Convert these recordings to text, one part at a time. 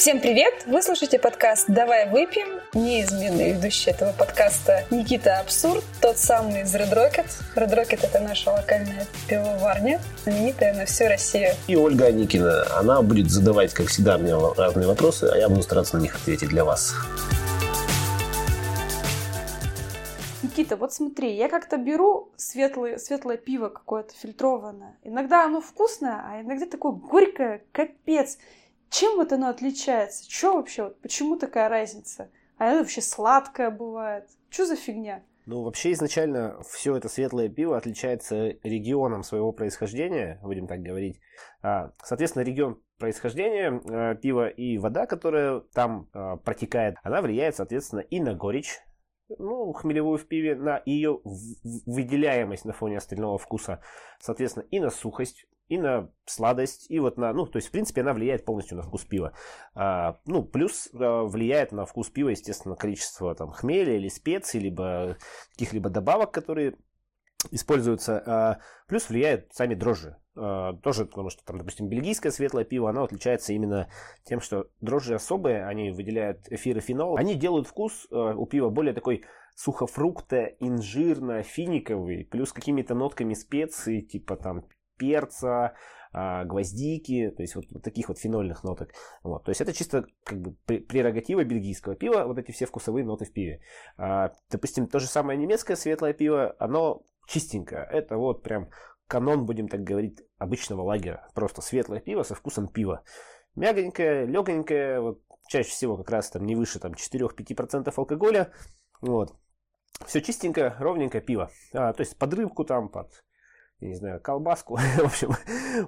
Всем привет! Вы слушаете подкаст «Давай выпьем». Неизменный ведущий этого подкаста Никита Абсурд, тот самый из Red Rocket. Red Rocket — это наша локальная пивоварня, знаменитая на всю Россию. И Ольга Аникина. Она будет задавать, как всегда, мне разные вопросы, а я буду стараться на них ответить для вас. Никита, вот смотри, я как-то беру светлое, светлое пиво какое-то фильтрованное. Иногда оно вкусное, а иногда такое горькое, капец. Чем вот оно отличается? Что вообще? Вот почему такая разница? А это вообще сладкое бывает. Что за фигня? Ну, вообще изначально все это светлое пиво отличается регионом своего происхождения, будем так говорить. А, соответственно, регион происхождения э, пива и вода, которая там э, протекает, она влияет, соответственно, и на горечь, ну, хмелевую в пиве, на ее выделяемость на фоне остального вкуса, соответственно, и на сухость, и на сладость, и вот на, ну, то есть, в принципе, она влияет полностью на вкус пива. А, ну, плюс а, влияет на вкус пива, естественно, количество там хмеля или специй, либо каких-либо добавок, которые используются. А, плюс влияют сами дрожжи. А, тоже, потому что, там, допустим, бельгийское светлое пиво, оно отличается именно тем, что дрожжи особые, они выделяют эфир и фенол. Они делают вкус а, у пива более такой сухофрукта, инжирно, финиковый, плюс какими-то нотками специй, типа там перца, а, гвоздики, то есть вот, вот таких вот фенольных ноток. Вот. То есть это чисто как бы прерогатива бельгийского пива, вот эти все вкусовые ноты в пиве. А, допустим, то же самое немецкое светлое пиво, оно чистенькое. Это вот прям канон, будем так говорить, обычного лагеря. Просто светлое пиво со вкусом пива. Мягонькое, легонькое, вот чаще всего как раз там не выше там 4-5% алкоголя. Вот. Все чистенькое, ровненькое пиво. А, то есть под рыбку там, под я не знаю, колбаску, в общем,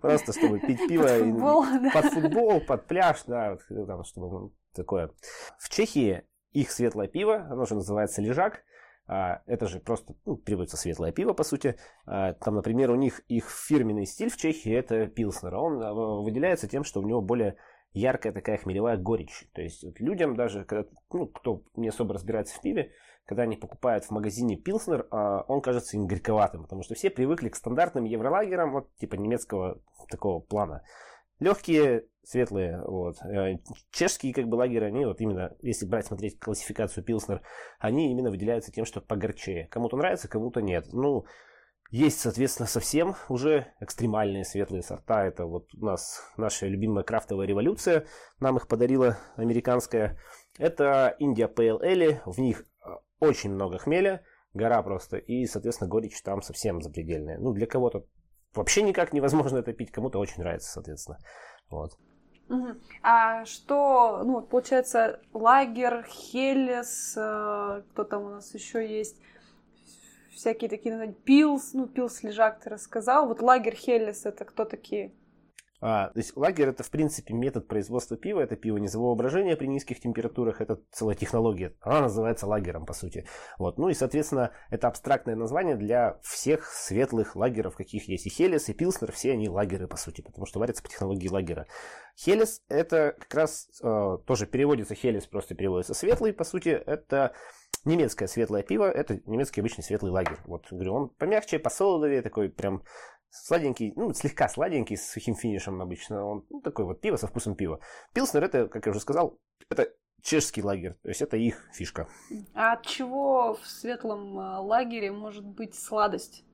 просто чтобы пить пиво под футбол, и, под, футбол под пляж, да, вот, там, чтобы ну, такое. В Чехии их светлое пиво, оно же называется лежак, а, это же просто ну, переводится светлое пиво, по сути. А, там, например, у них их фирменный стиль в Чехии это пилснер. Он а, выделяется тем, что у него более яркая такая хмелевая горечь. То есть вот людям даже, когда, ну, кто не особо разбирается в пиве, когда они покупают в магазине Пилснер, а, он кажется им горьковатым, потому что все привыкли к стандартным евролагерам, вот типа немецкого такого плана. Легкие, светлые, вот. Э, чешские как бы лагеры, они вот именно, если брать, смотреть классификацию Пилснер, они именно выделяются тем, что погорчее. Кому-то нравится, кому-то нет. Ну, есть, соответственно, совсем уже экстремальные светлые сорта. Это вот у нас наша любимая крафтовая революция. Нам их подарила американская. Это India Pale Ale. В них очень много хмеля, гора просто, и, соответственно, горечь там совсем запредельная. Ну, для кого-то вообще никак невозможно это пить, кому-то очень нравится, соответственно. Вот. А что, ну, получается, лагер, Хелес, э, кто там у нас еще есть, всякие такие, пилс, ну, пилс, лежак ты рассказал. Вот лагер, Хелес, это кто такие? А, то есть лагерь это в принципе метод производства пива, это пиво низового брожения при низких температурах, это целая технология, она называется лагером по сути. Вот. Ну и соответственно это абстрактное название для всех светлых лагеров, каких есть и Хелес, и Пилснер, все они лагеры по сути, потому что варятся по технологии лагера. Хелес это как раз э, тоже переводится, Хелес просто переводится светлый, по сути это немецкое светлое пиво, это немецкий обычный светлый лагерь. Вот, говорю, он помягче, посолодовее, такой прям Сладенький, ну, слегка сладенький, с сухим финишем обычно. Он ну, такой вот пиво со вкусом пива. Пилснер, это, как я уже сказал, это чешский лагерь. То есть это их фишка. А от чего в светлом э, лагере может быть сладость?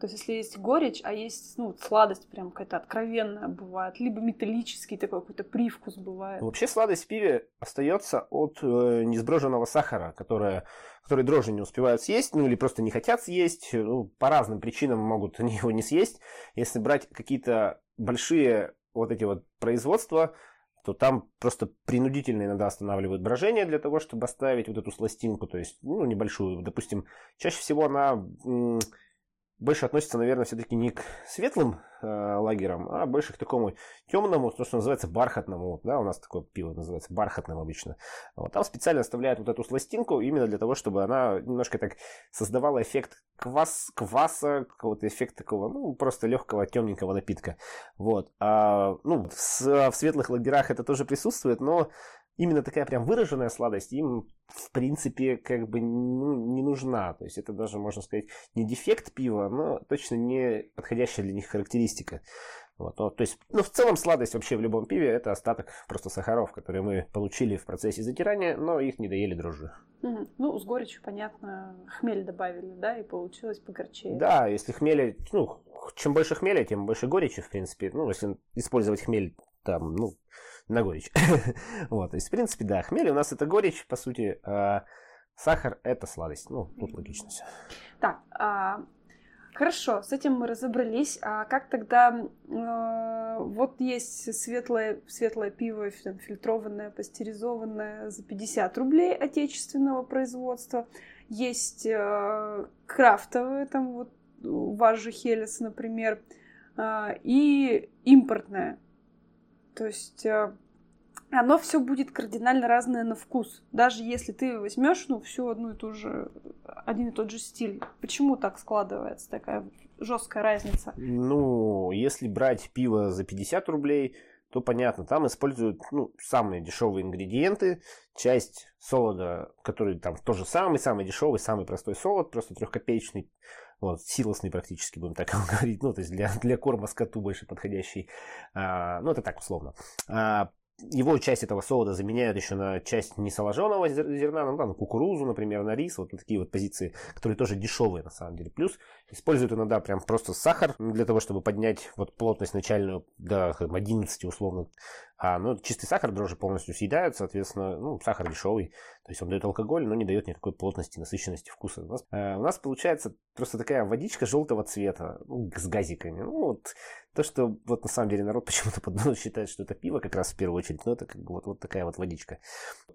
То есть, если есть горечь, а есть, ну, сладость прям какая-то откровенная бывает, либо металлический такой какой-то привкус бывает. Вообще сладость в пиве остается от э, несброженного сахара, которое, который дрожжи не успевают съесть, ну, или просто не хотят съесть, ну, по разным причинам могут они его не съесть. Если брать какие-то большие вот эти вот производства, то там просто принудительно иногда останавливают брожение для того, чтобы оставить вот эту сластинку, то есть, ну, небольшую, допустим, чаще всего она больше относится, наверное, все-таки не к светлым э, лагерам, а больше к такому темному, то, что называется бархатному. Да, у нас такое пиво называется бархатным обычно. Вот, там специально оставляют вот эту сластинку именно для того, чтобы она немножко так создавала эффект квас, кваса, какого-то эффект такого, ну, просто легкого темненького напитка. Вот. А, ну, в, в светлых лагерах это тоже присутствует, но именно такая прям выраженная сладость им, в принципе, как бы ну, не нужна. То есть это даже, можно сказать, не дефект пива, но точно не подходящая для них характеристика. Вот, ну, то есть, ну, в целом сладость вообще в любом пиве это остаток просто сахаров, которые мы получили в процессе затирания, но их не доели дрожжи. Угу. Ну, с горечью, понятно, хмель добавили, да, и получилось погорчее. Да, если хмеля, ну, чем больше хмеля, тем больше горечи, в принципе. Ну, если использовать хмель там, ну, на горечь. вот, то есть, в принципе, да, хмель у нас это горечь, по сути, а сахар это сладость. Ну, тут логично все. Так, а Хорошо, с этим мы разобрались. А как тогда э, вот есть светлое, светлое пиво, фильтрованное, пастеризованное за 50 рублей отечественного производства. Есть э, крафтовое, там вот у вас же Хелес, например, э, и импортное. То есть э, оно все будет кардинально разное на вкус. Даже если ты возьмешь, ну, всю одну и ту же, один и тот же стиль. Почему так складывается такая жесткая разница? Ну, если брать пиво за 50 рублей, то понятно, там используют ну, самые дешевые ингредиенты, часть солода, который там тоже самый-самый дешевый, самый простой солод, просто трехкопеечный, вот, силосный практически, будем так говорить, ну, то есть для, для корма скоту больше подходящий, а, ну, это так условно. А, его часть этого солода заменяют еще на часть несоложенного зерна, ну, там, кукурузу, например, на рис, вот на такие вот позиции, которые тоже дешевые на самом деле. Плюс используют иногда прям просто сахар для того, чтобы поднять вот плотность начальную до 11 условно. А, ну, чистый сахар дрожжи полностью съедают, соответственно, ну, сахар дешевый, то есть он дает алкоголь, но не дает никакой плотности, насыщенности вкуса. У нас, э, у нас получается просто такая водичка желтого цвета, ну, с газиками. Ну, вот то, что вот на самом деле народ почему-то под считает, что это пиво как раз в первую очередь, но это как бы вот, вот такая вот водичка.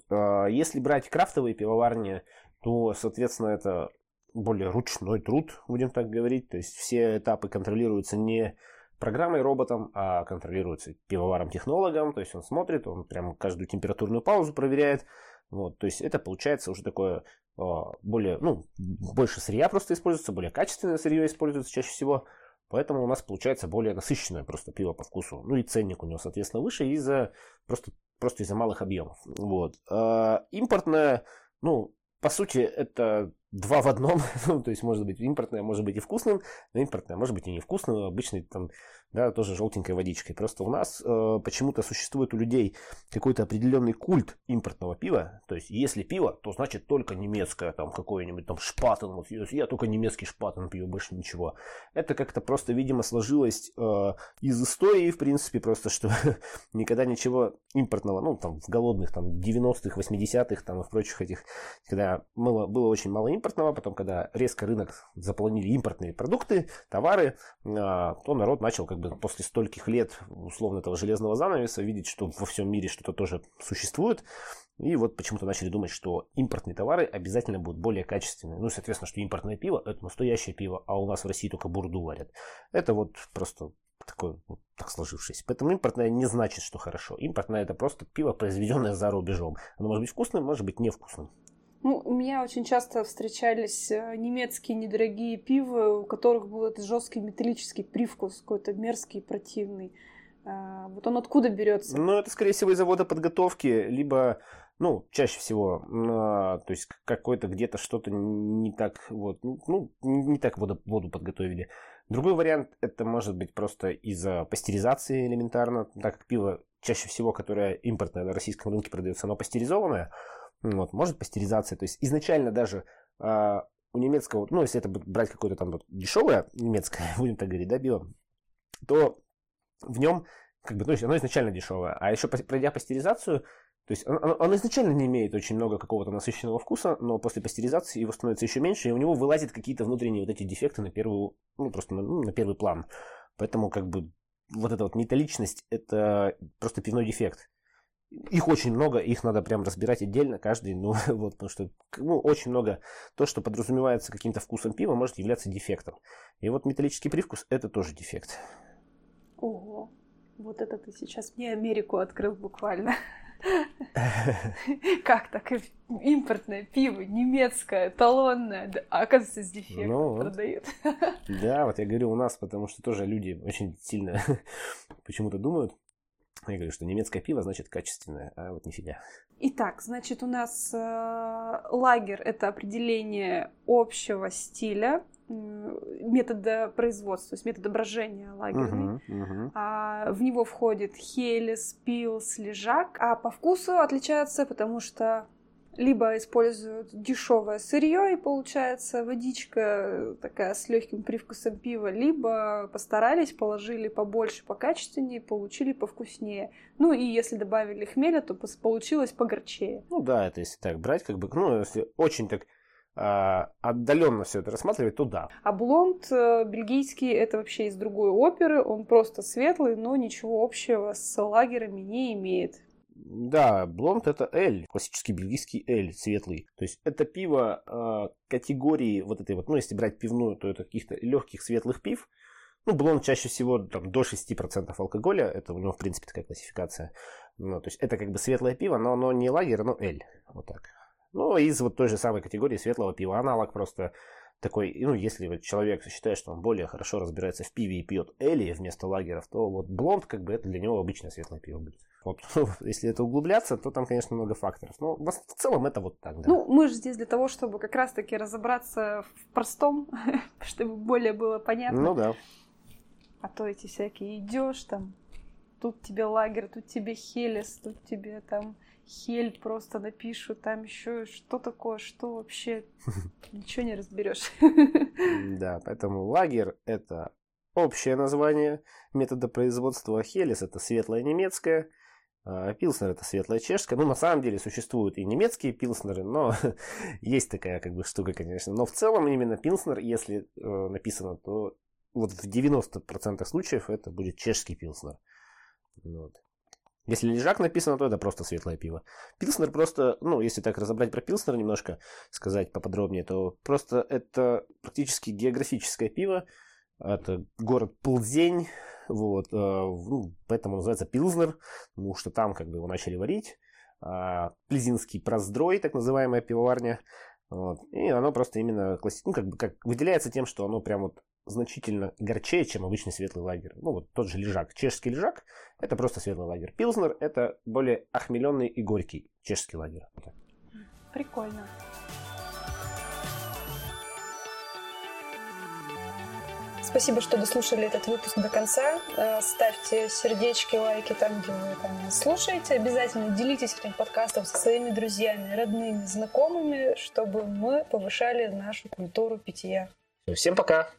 Э, если брать крафтовые пивоварни, то, соответственно, это более ручной труд, будем так говорить. То есть все этапы контролируются не программой роботом, а контролируется пивоваром-технологом. То есть он смотрит, он прям каждую температурную паузу проверяет. Вот, то есть это получается уже такое а, более, ну, больше сырья просто используется, более качественное сырье используется чаще всего. Поэтому у нас получается более насыщенное просто пиво по вкусу. Ну и ценник у него, соответственно, выше из-за просто, просто из-за малых объемов. Вот. А импортное, ну, по сути, это два в одном, ну, то есть может быть импортное, может быть и вкусным, но импортное может быть и невкусным, обычный там, да, тоже желтенькой водичкой. Просто у нас э, почему-то существует у людей какой-то определенный культ импортного пива, то есть если пиво, то значит только немецкое, там какой-нибудь там шпатен, вот я только немецкий шпатен пью, больше ничего. Это как-то просто, видимо, сложилось э, из истории, в принципе, просто, что никогда ничего импортного, ну, там, в голодных, там, 90-х, 80-х, там, и в прочих этих, когда было, было очень мало импортного, потом, когда резко рынок заполонили импортные продукты, товары, а, то народ начал как бы после стольких лет условно этого железного занавеса видеть, что во всем мире что-то тоже существует. И вот почему-то начали думать, что импортные товары обязательно будут более качественные. Ну, соответственно, что импортное пиво – это настоящее пиво, а у нас в России только бурду варят. Это вот просто такое, вот, так сложившееся. Поэтому импортное не значит, что хорошо. Импортное – это просто пиво, произведенное за рубежом. Оно может быть вкусным, может быть невкусным. Ну, у меня очень часто встречались э, немецкие недорогие пивы, у которых был этот жесткий металлический привкус, какой-то мерзкий, противный. А, вот он откуда берется? Ну, это, скорее всего, из завода подготовки, либо, ну, чаще всего, а, то есть какой-то где-то что-то не так, вот, ну не так воду, воду подготовили. Другой вариант, это может быть просто из-за пастеризации элементарно, так как пиво чаще всего, которое импортное на российском рынке продается, оно пастеризованное, вот, может пастеризация. То есть изначально даже э, у немецкого, ну, если это брать какое-то там вот дешевое немецкое, будем так говорить, да, био, то в нем, как бы, ну, оно изначально дешевое. А еще пройдя пастеризацию, то есть оно, оно изначально не имеет очень много какого-то насыщенного вкуса, но после пастеризации его становится еще меньше, и у него вылазят какие-то внутренние вот эти дефекты на первую, ну, просто на, ну, на первый план. Поэтому, как бы, вот эта вот металличность – это просто пивной дефект. Их очень много, их надо прям разбирать отдельно, каждый, ну вот, потому что ну, очень много, то, что подразумевается каким-то вкусом пива, может являться дефектом. И вот металлический привкус – это тоже дефект. Ого, вот это ты сейчас мне Америку открыл буквально. Как так? Импортное пиво, немецкое, талонное, а оказывается, с дефектом ну, продают. Да, вот я говорю у нас, потому что тоже люди очень сильно почему-то думают, я говорю, что немецкое пиво значит качественное, а вот нифига. Итак, значит, у нас э, лагер это определение общего стиля, метода производства, то есть метода брожения лагерный. Мгм, мгм. А, в него входит хелес, пилс, лежак, а по вкусу отличается, потому что либо используют дешевое сырье и получается водичка э, такая с легким привкусом пива, либо постарались, положили побольше, покачественнее, получили повкуснее. Ну и если добавили хмеля, то получилось погорчее. Ну да, это если так брать, как бы, ну, если очень так отдаленно все это рассматривать, то да. А блонд э, бельгийский это вообще из другой оперы, он просто светлый, но ничего общего с лагерами не имеет. Да, блонд это эль, классический бельгийский эль, светлый. То есть это пиво э, категории вот этой вот, ну если брать пивную, то это каких-то легких светлых пив. Ну, блонд чаще всего там, до 6% алкоголя, это у него в принципе такая классификация. Ну, то есть это как бы светлое пиво, но оно не лагерь, оно эль. Вот так. Ну, из вот той же самой категории светлого пива. Аналог просто такой, ну, если вот человек считает, что он более хорошо разбирается в пиве и пьет эли вместо лагеров, то вот блонд, как бы, это для него обычное светлое пиво будет. Вот, если это углубляться, то там, конечно, много факторов. Но в целом это вот так, да. Ну, мы же здесь для того, чтобы как раз-таки разобраться в простом, чтобы более было понятно. Ну да. А то эти всякие идешь там, тут тебе лагерь, тут тебе хелес, тут тебе там хель просто напишут, там еще что такое, что вообще, ничего не разберешь. Да, поэтому лагерь это общее название метода производства, а хелес это светлое немецкое, пилснер это светлое чешское. Ну, на самом деле существуют и немецкие пилснеры, но есть такая как бы штука, конечно. Но в целом именно пилснер, если э, написано, то вот в 90% случаев это будет чешский пилснер. Вот. Если лежак написано, то это просто светлое пиво. Пилснер просто, ну, если так разобрать про Пилснер немножко, сказать поподробнее, то просто это практически географическое пиво. Это город Плзень, вот, э, ну, поэтому называется Пилзнер, потому что там как бы его начали варить. А, Плезинский проздрой, так называемая пивоварня. Вот. И оно просто именно класси... ну, как бы как выделяется тем, что оно прям вот значительно горчее, чем обычный светлый лагерь. Ну, вот тот же лежак. Чешский лежак – это просто светлый лагерь. Пилзнер – это более охмеленный и горький чешский лагерь. Прикольно. Спасибо, что дослушали этот выпуск до конца. Э, Ставьте сердечки, лайки там, где вы там слушаете. Обязательно делитесь этим подкастом со своими друзьями, родными, знакомыми, чтобы мы повышали нашу культуру питья. Всем пока!